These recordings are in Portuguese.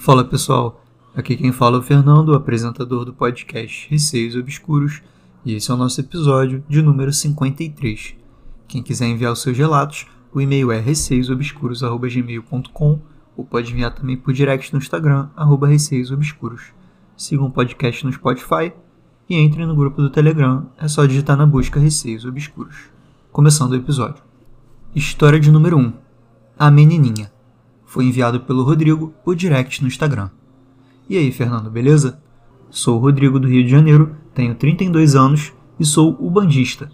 Fala pessoal, aqui quem fala é o Fernando, apresentador do podcast Receios Obscuros, e esse é o nosso episódio de número 53. Quem quiser enviar os seus relatos, o e-mail é receiosobscuros.gmail.com ou pode enviar também por direct no Instagram, arroba receiosobscuros. Sigam o podcast no Spotify e entrem no grupo do Telegram, é só digitar na busca Receios Obscuros. Começando o episódio. História de número 1. A Menininha. Foi enviado pelo Rodrigo por direct no Instagram. E aí, Fernando, beleza? Sou o Rodrigo do Rio de Janeiro, tenho 32 anos e sou o bandista,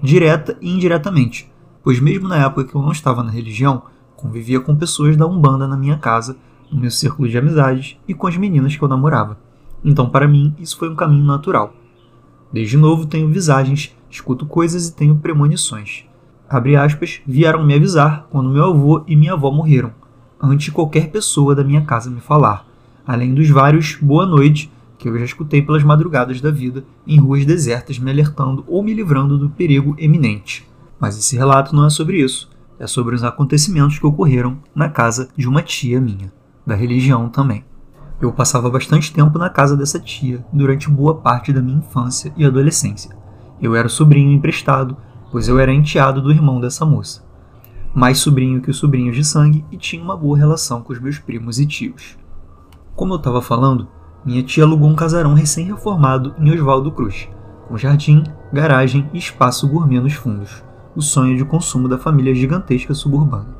direta e indiretamente, pois mesmo na época que eu não estava na religião, convivia com pessoas da Umbanda na minha casa, no meu círculo de amizades e com as meninas que eu namorava. Então, para mim, isso foi um caminho natural. Desde novo tenho visagens, escuto coisas e tenho premonições. Aspas, vieram me avisar quando meu avô e minha avó morreram antes de qualquer pessoa da minha casa me falar, além dos vários boa noite que eu já escutei pelas madrugadas da vida em ruas desertas me alertando ou me livrando do perigo eminente. Mas esse relato não é sobre isso, é sobre os acontecimentos que ocorreram na casa de uma tia minha, da religião também. Eu passava bastante tempo na casa dessa tia durante boa parte da minha infância e adolescência. Eu era sobrinho emprestado, pois eu era enteado do irmão dessa moça mais sobrinho que os sobrinhos de sangue e tinha uma boa relação com os meus primos e tios. Como eu estava falando, minha tia alugou um casarão recém-reformado em Oswaldo Cruz, com jardim, garagem e espaço gourmet nos fundos, o sonho de consumo da família gigantesca suburbana.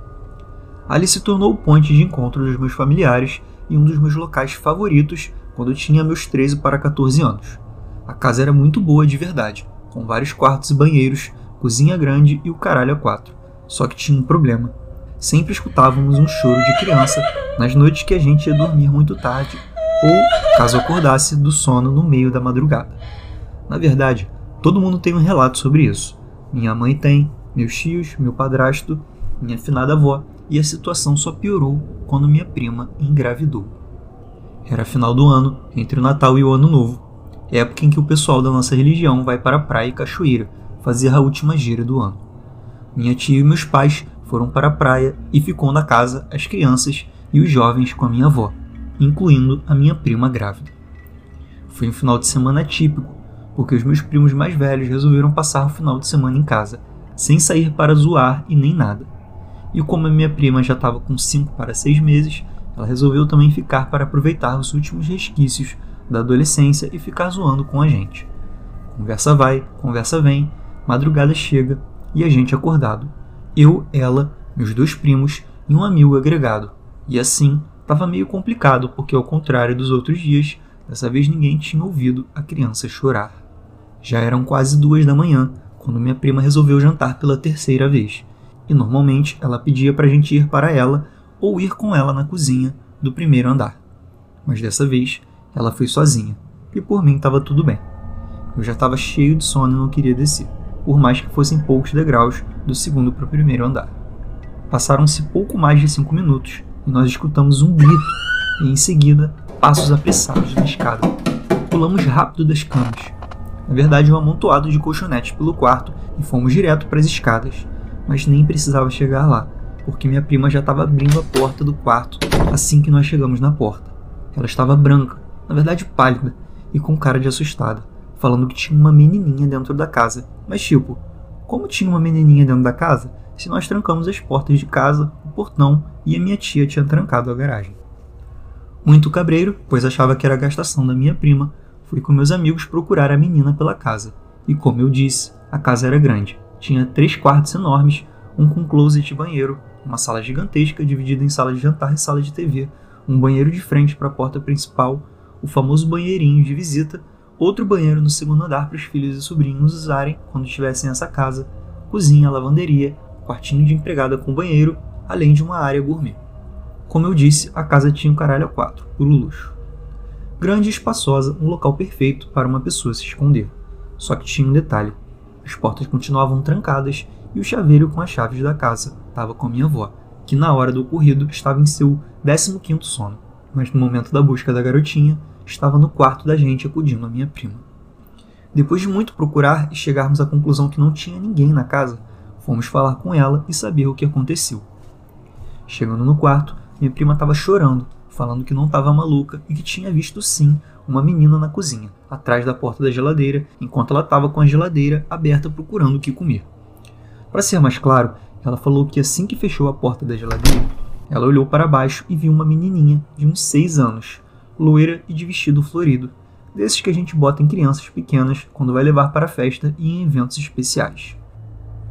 Ali se tornou o ponto de encontro dos meus familiares e um dos meus locais favoritos quando eu tinha meus 13 para 14 anos. A casa era muito boa de verdade, com vários quartos e banheiros, cozinha grande e o caralho a quatro só que tinha um problema. Sempre escutávamos um choro de criança nas noites que a gente ia dormir muito tarde ou caso acordasse do sono no meio da madrugada. Na verdade, todo mundo tem um relato sobre isso. Minha mãe tem, meus tios, meu padrasto, minha finada avó, e a situação só piorou quando minha prima engravidou. Era final do ano, entre o Natal e o Ano Novo, época em que o pessoal da nossa religião vai para a praia e cachoeira fazer a última gira do ano. Minha tia e meus pais foram para a praia e ficou na casa as crianças e os jovens com a minha avó, incluindo a minha prima grávida. Foi um final de semana típico, porque os meus primos mais velhos resolveram passar o final de semana em casa, sem sair para zoar e nem nada. E como a minha prima já estava com 5 para 6 meses, ela resolveu também ficar para aproveitar os últimos resquícios da adolescência e ficar zoando com a gente. Conversa vai, conversa vem, madrugada chega e a gente acordado. Eu, ela, meus dois primos e um amigo agregado. E assim, estava meio complicado porque, ao contrário dos outros dias, dessa vez ninguém tinha ouvido a criança chorar. Já eram quase duas da manhã quando minha prima resolveu jantar pela terceira vez. E normalmente ela pedia para a gente ir para ela ou ir com ela na cozinha do primeiro andar. Mas dessa vez ela foi sozinha e por mim estava tudo bem. Eu já estava cheio de sono e não queria descer por mais que fossem poucos degraus do segundo para o primeiro andar. Passaram-se pouco mais de cinco minutos e nós escutamos um grito e, em seguida, passos apressados na escada. Pulamos rápido das camas. Na verdade, um amontoado de colchonetes pelo quarto e fomos direto para as escadas, mas nem precisava chegar lá, porque minha prima já estava abrindo a porta do quarto assim que nós chegamos na porta. Ela estava branca, na verdade pálida, e com cara de assustada falando que tinha uma menininha dentro da casa. Mas, tipo, como tinha uma menininha dentro da casa se nós trancamos as portas de casa, o portão e a minha tia tinha trancado a garagem? Muito cabreiro, pois achava que era gastação da minha prima, fui com meus amigos procurar a menina pela casa. E como eu disse, a casa era grande. Tinha três quartos enormes, um com closet e banheiro, uma sala gigantesca dividida em sala de jantar e sala de TV, um banheiro de frente para a porta principal, o famoso banheirinho de visita outro banheiro no segundo andar para os filhos e sobrinhos usarem quando estivessem nessa casa, cozinha, lavanderia, quartinho de empregada com banheiro, além de uma área gourmet. Como eu disse, a casa tinha um caralho a quatro, puro luxo. Grande e espaçosa, um local perfeito para uma pessoa se esconder. Só que tinha um detalhe: as portas continuavam trancadas e o chaveiro com as chaves da casa estava com a minha avó, que na hora do ocorrido estava em seu 15º sono. Mas no momento da busca da garotinha, estava no quarto da gente acudindo a minha prima. Depois de muito procurar e chegarmos à conclusão que não tinha ninguém na casa, fomos falar com ela e saber o que aconteceu. Chegando no quarto, minha prima estava chorando, falando que não estava maluca e que tinha visto sim uma menina na cozinha, atrás da porta da geladeira, enquanto ela estava com a geladeira aberta procurando o que comer. Para ser mais claro, ela falou que assim que fechou a porta da geladeira, ela olhou para baixo e viu uma menininha de uns 6 anos, loira e de vestido florido, desses que a gente bota em crianças pequenas quando vai levar para a festa e em eventos especiais.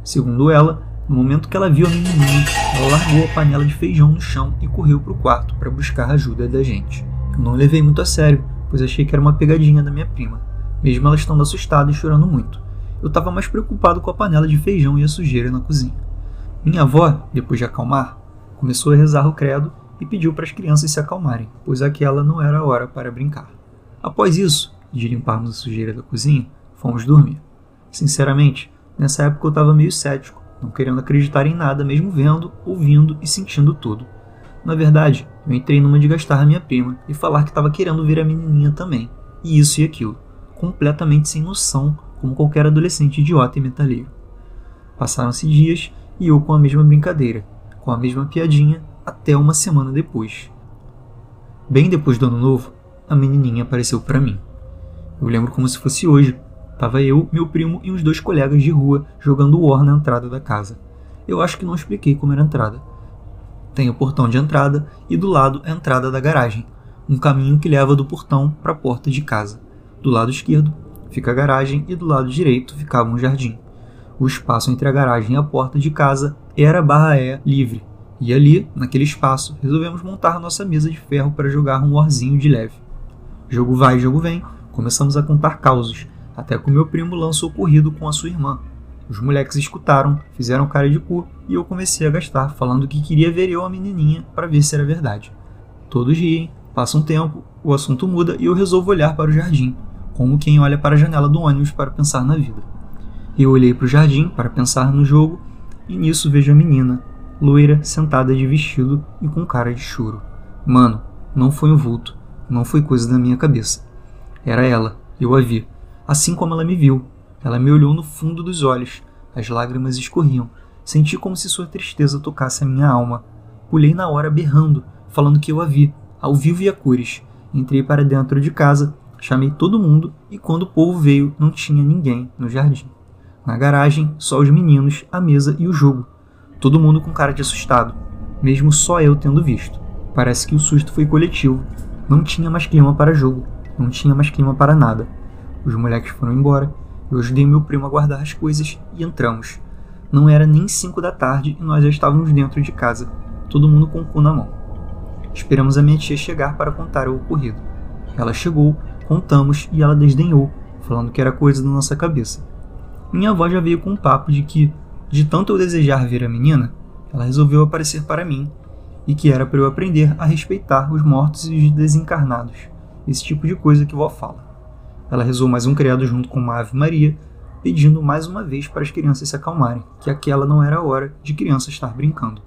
Segundo ela, no momento que ela viu a menininha, ela largou a panela de feijão no chão e correu para o quarto para buscar a ajuda da gente. Eu não levei muito a sério, pois achei que era uma pegadinha da minha prima, mesmo ela estando assustada e chorando muito. Eu estava mais preocupado com a panela de feijão e a sujeira na cozinha. Minha avó, depois de acalmar, começou a rezar o credo e pediu para as crianças se acalmarem, pois aquela não era a hora para brincar. Após isso, de limparmos a sujeira da cozinha, fomos dormir. Sinceramente, nessa época eu estava meio cético, não querendo acreditar em nada, mesmo vendo, ouvindo e sentindo tudo. Na verdade, eu entrei numa de gastar a minha prima e falar que estava querendo ver a menininha também, e isso e aquilo, completamente sem noção, como qualquer adolescente idiota e metaleiro. Passaram-se dias e eu com a mesma brincadeira, com a mesma piadinha, até uma semana depois. Bem depois do ano novo, a menininha apareceu para mim. Eu lembro como se fosse hoje. Tava eu, meu primo e uns dois colegas de rua jogando War na entrada da casa. Eu acho que não expliquei como era a entrada. Tem o portão de entrada e do lado a entrada da garagem, um caminho que leva do portão para a porta de casa. Do lado esquerdo fica a garagem e do lado direito ficava um jardim. O espaço entre a garagem e a porta de casa era barra é livre, e ali, naquele espaço, resolvemos montar nossa mesa de ferro para jogar um warzinho de leve. Jogo vai, jogo vem, começamos a contar causos, até que o meu primo lançou corrido com a sua irmã. Os moleques escutaram, fizeram cara de cu e eu comecei a gastar, falando que queria ver eu a menininha para ver se era verdade. Todos riem, passa um tempo, o assunto muda e eu resolvo olhar para o jardim, como quem olha para a janela do ônibus para pensar na vida. Eu olhei para o jardim para pensar no jogo e nisso vejo a menina, loira, sentada de vestido e com cara de choro. Mano, não foi um vulto, não foi coisa da minha cabeça. Era ela, eu a vi, assim como ela me viu. Ela me olhou no fundo dos olhos, as lágrimas escorriam. Senti como se sua tristeza tocasse a minha alma. Pulei na hora berrando, falando que eu a vi, ao vivo e a cores. Entrei para dentro de casa, chamei todo mundo e quando o povo veio, não tinha ninguém no jardim. Na garagem, só os meninos, a mesa e o jogo. Todo mundo com cara de assustado, mesmo só eu tendo visto. Parece que o susto foi coletivo. Não tinha mais clima para jogo, não tinha mais clima para nada. Os moleques foram embora, eu ajudei meu primo a guardar as coisas e entramos. Não era nem cinco da tarde e nós já estávamos dentro de casa, todo mundo com o cu na mão. Esperamos a minha tia chegar para contar o ocorrido. Ela chegou, contamos e ela desdenhou, falando que era coisa da nossa cabeça. Minha avó já veio com um papo de que, de tanto eu desejar ver a menina, ela resolveu aparecer para mim e que era para eu aprender a respeitar os mortos e os desencarnados, esse tipo de coisa que vó fala. Ela rezou mais um credo junto com uma Ave Maria, pedindo mais uma vez para as crianças se acalmarem, que aquela não era a hora de criança estar brincando.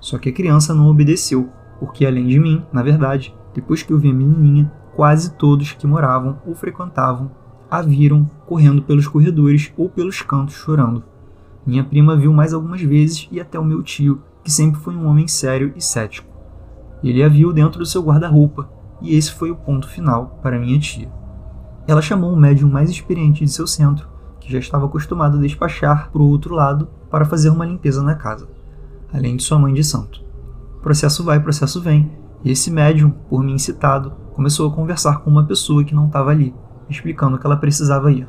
Só que a criança não obedeceu, porque além de mim, na verdade, depois que eu vi a menininha, quase todos que moravam ou frequentavam a viram correndo pelos corredores ou pelos cantos chorando. Minha prima viu mais algumas vezes e até o meu tio, que sempre foi um homem sério e cético. Ele a viu dentro do seu guarda-roupa, e esse foi o ponto final para minha tia. Ela chamou o médium mais experiente de seu centro, que já estava acostumado a despachar para o outro lado para fazer uma limpeza na casa, além de sua mãe de santo. Processo vai, processo vem, e esse médium, por mim incitado, começou a conversar com uma pessoa que não estava ali, explicando que ela precisava ir,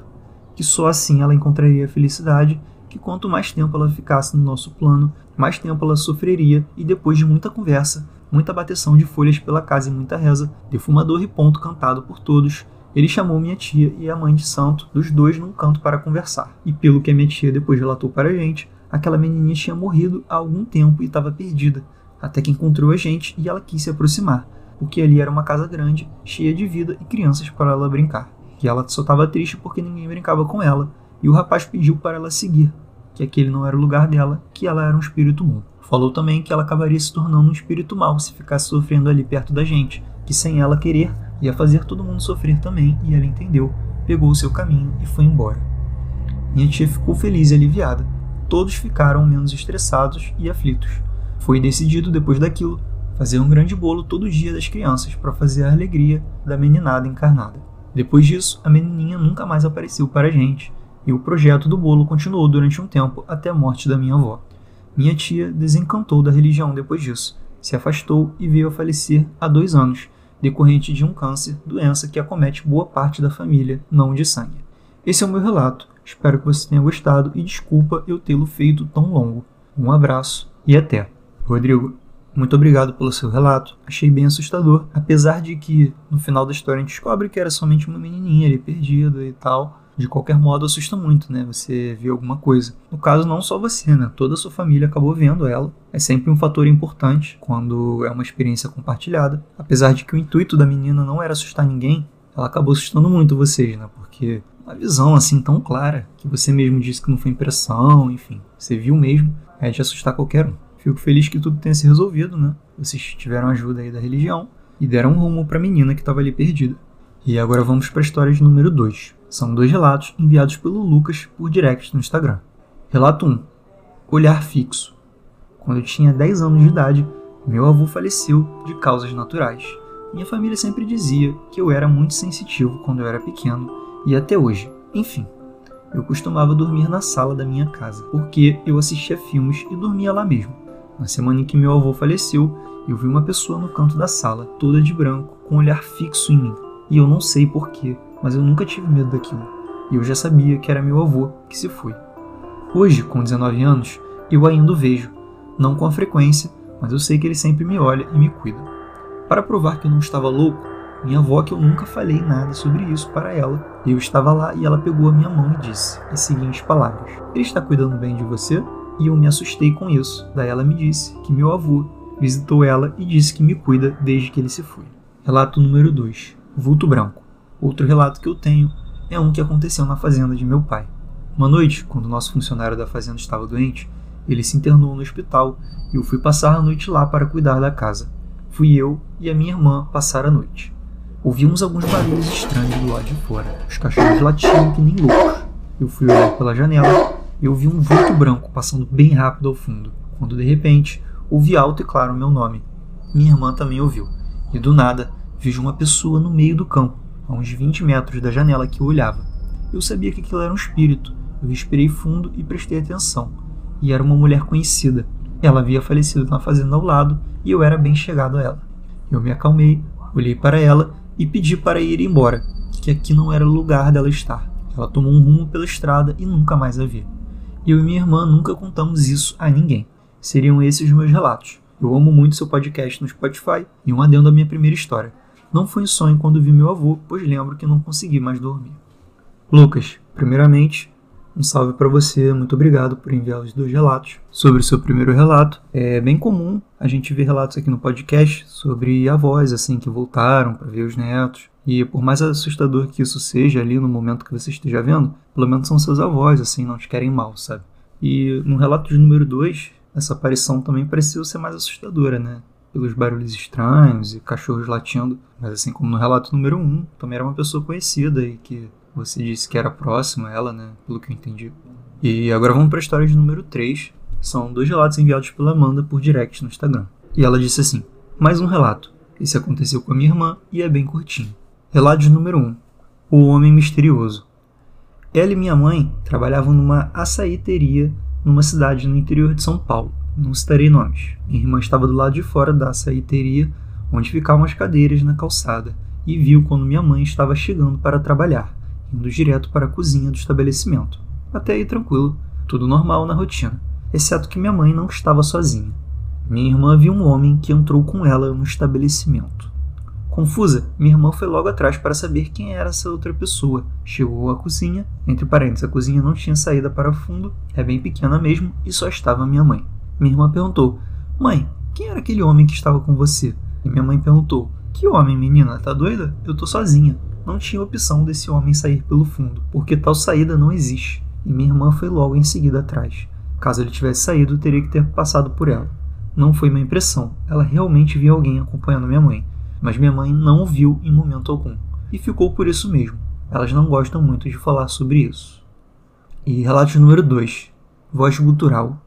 que só assim ela encontraria felicidade, que quanto mais tempo ela ficasse no nosso plano, mais tempo ela sofreria, e depois de muita conversa, muita bateção de folhas pela casa e muita reza, defumador e ponto cantado por todos, ele chamou minha tia e a mãe de santo, dos dois num canto para conversar. E pelo que a minha tia depois relatou para a gente, aquela menininha tinha morrido há algum tempo e estava perdida, até que encontrou a gente e ela quis se aproximar, porque ali era uma casa grande, cheia de vida e crianças para ela brincar que ela só estava triste porque ninguém brincava com ela, e o rapaz pediu para ela seguir, que aquele não era o lugar dela, que ela era um espírito bom. Falou também que ela acabaria se tornando um espírito mau se ficasse sofrendo ali perto da gente, que sem ela querer ia fazer todo mundo sofrer também, e ela entendeu, pegou o seu caminho e foi embora. Minha tia ficou feliz e aliviada. Todos ficaram menos estressados e aflitos. Foi decidido depois daquilo Fazia um grande bolo todo dia das crianças para fazer a alegria da meninada encarnada. Depois disso, a menininha nunca mais apareceu para a gente, e o projeto do bolo continuou durante um tempo até a morte da minha avó. Minha tia desencantou da religião depois disso, se afastou e veio a falecer há dois anos, decorrente de um câncer, doença que acomete boa parte da família, não de sangue. Esse é o meu relato. Espero que você tenha gostado e desculpa eu tê-lo feito tão longo. Um abraço e até. Rodrigo, muito obrigado pelo seu relato. Achei bem assustador, apesar de que no final da história a gente descobre que era somente uma menininha ali perdida e tal. De qualquer modo, assusta muito, né? Você vê alguma coisa. No caso, não só você, né? Toda a sua família acabou vendo ela. É sempre um fator importante quando é uma experiência compartilhada. Apesar de que o intuito da menina não era assustar ninguém, ela acabou assustando muito vocês, né? Porque uma visão assim tão clara, que você mesmo disse que não foi impressão, enfim, você viu mesmo, é de assustar qualquer um. Fico feliz que tudo tenha se resolvido, né? Vocês tiveram ajuda aí da religião e deram um rumo para a menina que estava ali perdida. E agora vamos para a história de número 2. São dois relatos enviados pelo Lucas por direct no Instagram. Relato 1. Olhar fixo. Quando eu tinha 10 anos de idade, meu avô faleceu de causas naturais. Minha família sempre dizia que eu era muito sensitivo quando eu era pequeno e até hoje. Enfim, eu costumava dormir na sala da minha casa, porque eu assistia filmes e dormia lá mesmo. Na semana em que meu avô faleceu, eu vi uma pessoa no canto da sala, toda de branco, com um olhar fixo em mim. E eu não sei porquê, mas eu nunca tive medo daquilo. E eu já sabia que era meu avô que se foi. Hoje, com 19 anos, eu ainda o vejo. Não com a frequência, mas eu sei que ele sempre me olha e me cuida. Para provar que eu não estava louco, minha avó, que eu nunca falei nada sobre isso para ela, eu estava lá e ela pegou a minha mão e disse as seguintes palavras: Ele está cuidando bem de você? e eu me assustei com isso. Daí ela me disse que meu avô visitou ela e disse que me cuida desde que ele se foi. Relato número 2: Vulto Branco. Outro relato que eu tenho é um que aconteceu na fazenda de meu pai. Uma noite, quando nosso funcionário da fazenda estava doente, ele se internou no hospital e eu fui passar a noite lá para cuidar da casa. Fui eu e a minha irmã passar a noite. Ouvimos alguns barulhos estranhos do lado de fora. Os cachorros latiam que nem loucos. Eu fui olhar pela janela eu vi um vulto branco passando bem rápido ao fundo, quando de repente ouvi alto e claro o meu nome. Minha irmã também ouviu, e do nada vejo uma pessoa no meio do campo, a uns 20 metros da janela que eu olhava. Eu sabia que aquilo era um espírito. Eu respirei fundo e prestei atenção. E era uma mulher conhecida. Ela havia falecido na fazenda ao lado e eu era bem chegado a ela. Eu me acalmei, olhei para ela e pedi para ir embora, que aqui não era o lugar dela estar. Ela tomou um rumo pela estrada e nunca mais a vi. Eu e minha irmã nunca contamos isso a ninguém. Seriam esses meus relatos. Eu amo muito seu podcast no Spotify e um adendo à minha primeira história. Não foi um sonho quando vi meu avô, pois lembro que não consegui mais dormir. Lucas, primeiramente, um salve para você, muito obrigado por enviar os dois relatos. Sobre o seu primeiro relato, é bem comum a gente ver relatos aqui no podcast sobre avós assim que voltaram para ver os netos. E por mais assustador que isso seja ali no momento que você esteja vendo, pelo menos são seus avós, assim, não te querem mal, sabe? E no relato de número 2, essa aparição também pareceu ser mais assustadora, né? Pelos barulhos estranhos e cachorros latindo. Mas assim como no relato número 1, um, também era uma pessoa conhecida e que você disse que era próxima a ela, né? Pelo que eu entendi. E agora vamos para a história de número 3. São dois relatos enviados pela Amanda por direct no Instagram. E ela disse assim: Mais um relato. Esse aconteceu com a minha irmã e é bem curtinho. Relato número 1. O Homem Misterioso. Ela e minha mãe trabalhavam numa açaíteria numa cidade no interior de São Paulo. Não citarei nomes. Minha irmã estava do lado de fora da açaíteria, onde ficavam as cadeiras na calçada, e viu quando minha mãe estava chegando para trabalhar, indo direto para a cozinha do estabelecimento. Até aí tranquilo, tudo normal na rotina, exceto que minha mãe não estava sozinha. Minha irmã viu um homem que entrou com ela no estabelecimento. Confusa, minha irmã foi logo atrás para saber quem era essa outra pessoa. Chegou à cozinha, entre parênteses, a cozinha não tinha saída para fundo, é bem pequena mesmo, e só estava minha mãe. Minha irmã perguntou: Mãe, quem era aquele homem que estava com você? E minha mãe perguntou: Que homem, menina? Tá doida? Eu tô sozinha. Não tinha opção desse homem sair pelo fundo, porque tal saída não existe. E minha irmã foi logo em seguida atrás. Caso ele tivesse saído, teria que ter passado por ela. Não foi uma impressão, ela realmente viu alguém acompanhando minha mãe mas minha mãe não o viu em momento algum. E ficou por isso mesmo. Elas não gostam muito de falar sobre isso. E relato número 2. Voz gutural.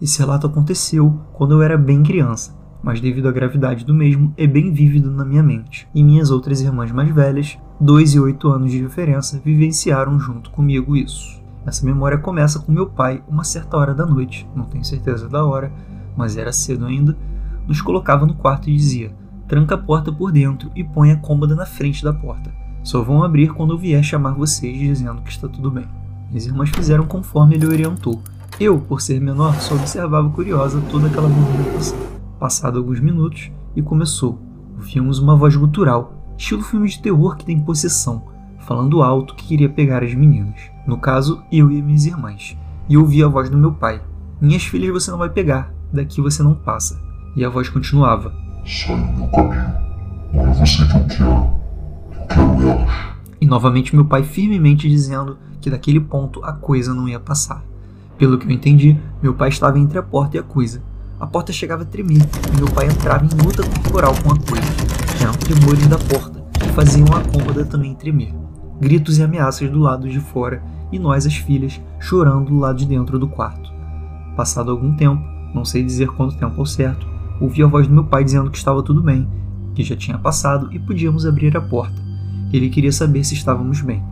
Esse relato aconteceu quando eu era bem criança. mas devido à gravidade do mesmo, é bem vívido na minha mente. E minhas outras irmãs mais velhas, 2 e 8 anos de diferença, vivenciaram junto comigo isso. Essa memória começa com meu pai, uma certa hora da noite, não tenho certeza da hora, mas era cedo ainda, nos colocava no quarto e dizia: tranca a porta por dentro e põe a cômoda na frente da porta. Só vão abrir quando eu vier chamar vocês dizendo que está tudo bem. Minhas irmãs fizeram conforme ele orientou. Eu, por ser menor, só observava curiosa toda aquela movimentação. Passado alguns minutos, e começou. Ouvimos uma voz gutural, estilo filme de terror que tem possessão, falando alto que queria pegar as meninas. No caso, eu e minhas irmãs. E ouvi a voz do meu pai. Minhas filhas você não vai pegar, daqui você não passa. E a voz continuava. Sai do meu caminho. Não é você que eu quero. Eu quero elas. E novamente meu pai firmemente dizendo que daquele ponto a coisa não ia passar. Pelo que eu entendi, meu pai estava entre a porta e a coisa. A porta chegava a tremer e meu pai entrava em luta corporal com a coisa. Eram tremores da porta que faziam a cômoda também tremer. Gritos e ameaças do lado de fora e nós, as filhas, chorando do lado de dentro do quarto. Passado algum tempo, não sei dizer quanto tempo ao certo, ouvi a voz do meu pai dizendo que estava tudo bem, que já tinha passado e podíamos abrir a porta. Ele queria saber se estávamos bem.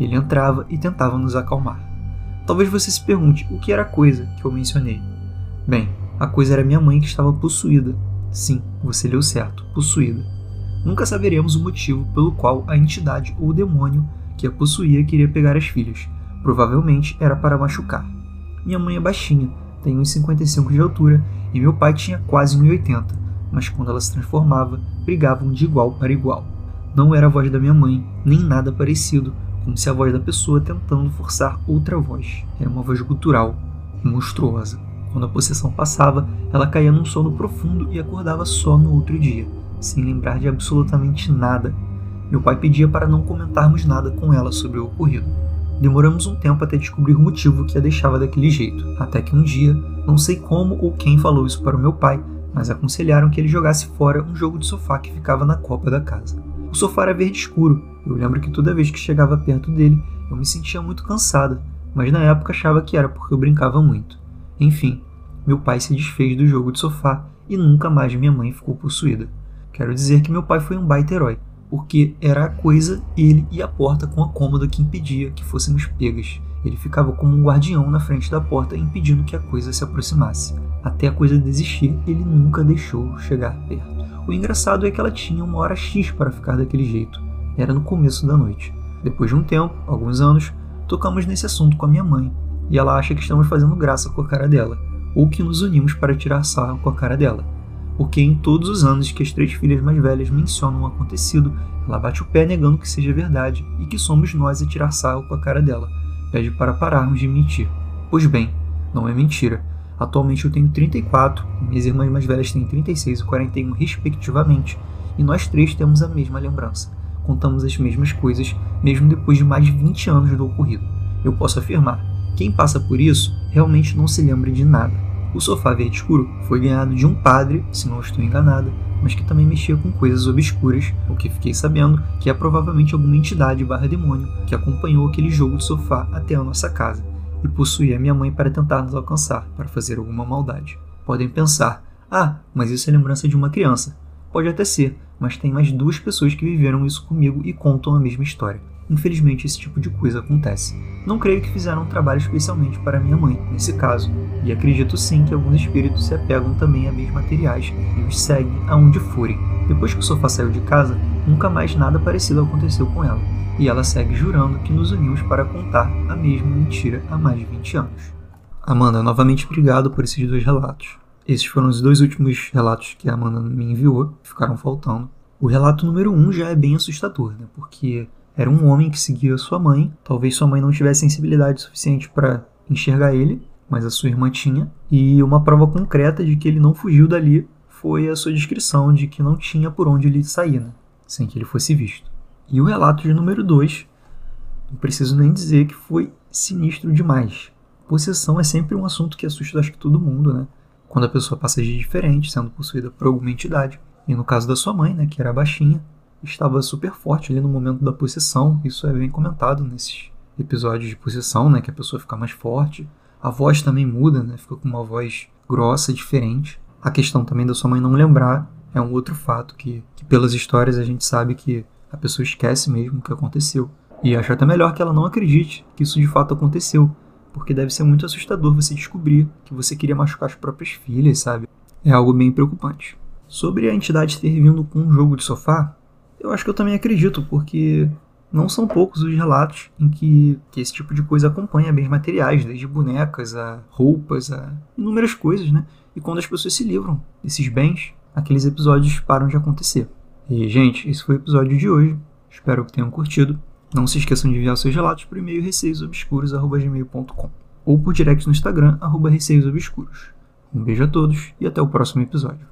Ele entrava e tentava nos acalmar. Talvez você se pergunte o que era a coisa que eu mencionei. Bem, a coisa era minha mãe que estava possuída. Sim, você leu certo, possuída. Nunca saberemos o motivo pelo qual a entidade ou demônio que a possuía queria pegar as filhas. Provavelmente era para machucar. Minha mãe é baixinha, tem 1,55 de altura e meu pai tinha quase 1,80, mas quando ela se transformava, brigavam de igual para igual. Não era a voz da minha mãe, nem nada parecido, como se a voz da pessoa tentando forçar outra voz. Era uma voz gutural, monstruosa. Quando a possessão passava, ela caía num sono profundo e acordava só no outro dia, sem lembrar de absolutamente nada. Meu pai pedia para não comentarmos nada com ela sobre o ocorrido. Demoramos um tempo até descobrir o motivo que a deixava daquele jeito, até que um dia, não sei como ou quem falou isso para o meu pai, mas aconselharam que ele jogasse fora um jogo de sofá que ficava na copa da casa. O sofá era verde escuro. Eu lembro que toda vez que chegava perto dele, eu me sentia muito cansada, mas na época achava que era porque eu brincava muito. Enfim, meu pai se desfez do jogo de sofá e nunca mais minha mãe ficou possuída. Quero dizer que meu pai foi um baita herói, porque era a coisa, ele e a porta com a cômoda que impedia que fôssemos pegas. Ele ficava como um guardião na frente da porta impedindo que a coisa se aproximasse. Até a coisa desistir, ele nunca deixou chegar perto. O engraçado é que ela tinha uma hora X para ficar daquele jeito. Era no começo da noite. Depois de um tempo, alguns anos, tocamos nesse assunto com a minha mãe, e ela acha que estamos fazendo graça com a cara dela, ou que nos unimos para tirar sarro com a cara dela. Porque em todos os anos que as três filhas mais velhas mencionam o acontecido, ela bate o pé negando que seja verdade e que somos nós a tirar sarro com a cara dela. Pede para pararmos de mentir. Pois bem, não é mentira. Atualmente eu tenho 34, minhas irmãs mais velhas têm 36 e 41 respectivamente, e nós três temos a mesma lembrança. Contamos as mesmas coisas, mesmo depois de mais de 20 anos do ocorrido. Eu posso afirmar, quem passa por isso realmente não se lembra de nada. O sofá verde escuro foi ganhado de um padre, se não estou enganada, mas que também mexia com coisas obscuras, o que fiquei sabendo que é provavelmente alguma entidade barra demônio que acompanhou aquele jogo de sofá até a nossa casa e possuía minha mãe para tentar nos alcançar, para fazer alguma maldade. Podem pensar, ah, mas isso é lembrança de uma criança. Pode até ser, mas tem mais duas pessoas que viveram isso comigo e contam a mesma história. Infelizmente, esse tipo de coisa acontece. Não creio que fizeram um trabalho especialmente para minha mãe, nesse caso, e acredito sim que alguns espíritos se apegam também a bens materiais e os seguem aonde forem. Depois que o sofá saiu de casa, nunca mais nada parecido aconteceu com ela e ela segue jurando que nos unimos para contar a mesma mentira há mais de 20 anos. Amanda, novamente obrigado por esses dois relatos. Esses foram os dois últimos relatos que a Amanda me enviou, ficaram faltando. O relato número um já é bem assustador, né? Porque era um homem que seguia sua mãe. Talvez sua mãe não tivesse sensibilidade suficiente para enxergar ele, mas a sua irmã tinha. E uma prova concreta de que ele não fugiu dali foi a sua descrição de que não tinha por onde ele sair, né? sem que ele fosse visto. E o relato de número 2, não preciso nem dizer que foi sinistro demais. Possessão é sempre um assunto que assusta acho que todo mundo, né? Quando a pessoa passa de diferente, sendo possuída por alguma entidade. E no caso da sua mãe, né, que era baixinha, estava super forte ali no momento da possessão. Isso é bem comentado nesses episódios de possessão, né, que a pessoa fica mais forte. A voz também muda, né, fica com uma voz grossa, diferente. A questão também da sua mãe não lembrar é um outro fato que, que pelas histórias a gente sabe que a pessoa esquece mesmo o que aconteceu. E acho até melhor que ela não acredite que isso de fato aconteceu, porque deve ser muito assustador você descobrir que você queria machucar as próprias filhas, sabe? É algo bem preocupante. Sobre a entidade ter vindo com um jogo de sofá, eu acho que eu também acredito, porque não são poucos os relatos em que, que esse tipo de coisa acompanha bens materiais, desde bonecas a roupas a inúmeras coisas, né? E quando as pessoas se livram desses bens, aqueles episódios param de acontecer. E, gente, esse foi o episódio de hoje. Espero que tenham curtido. Não se esqueçam de enviar seus relatos por e-mail receiosobscuros.gmail.com ou por direct no Instagram, arroba receiosobscuros. Um beijo a todos e até o próximo episódio.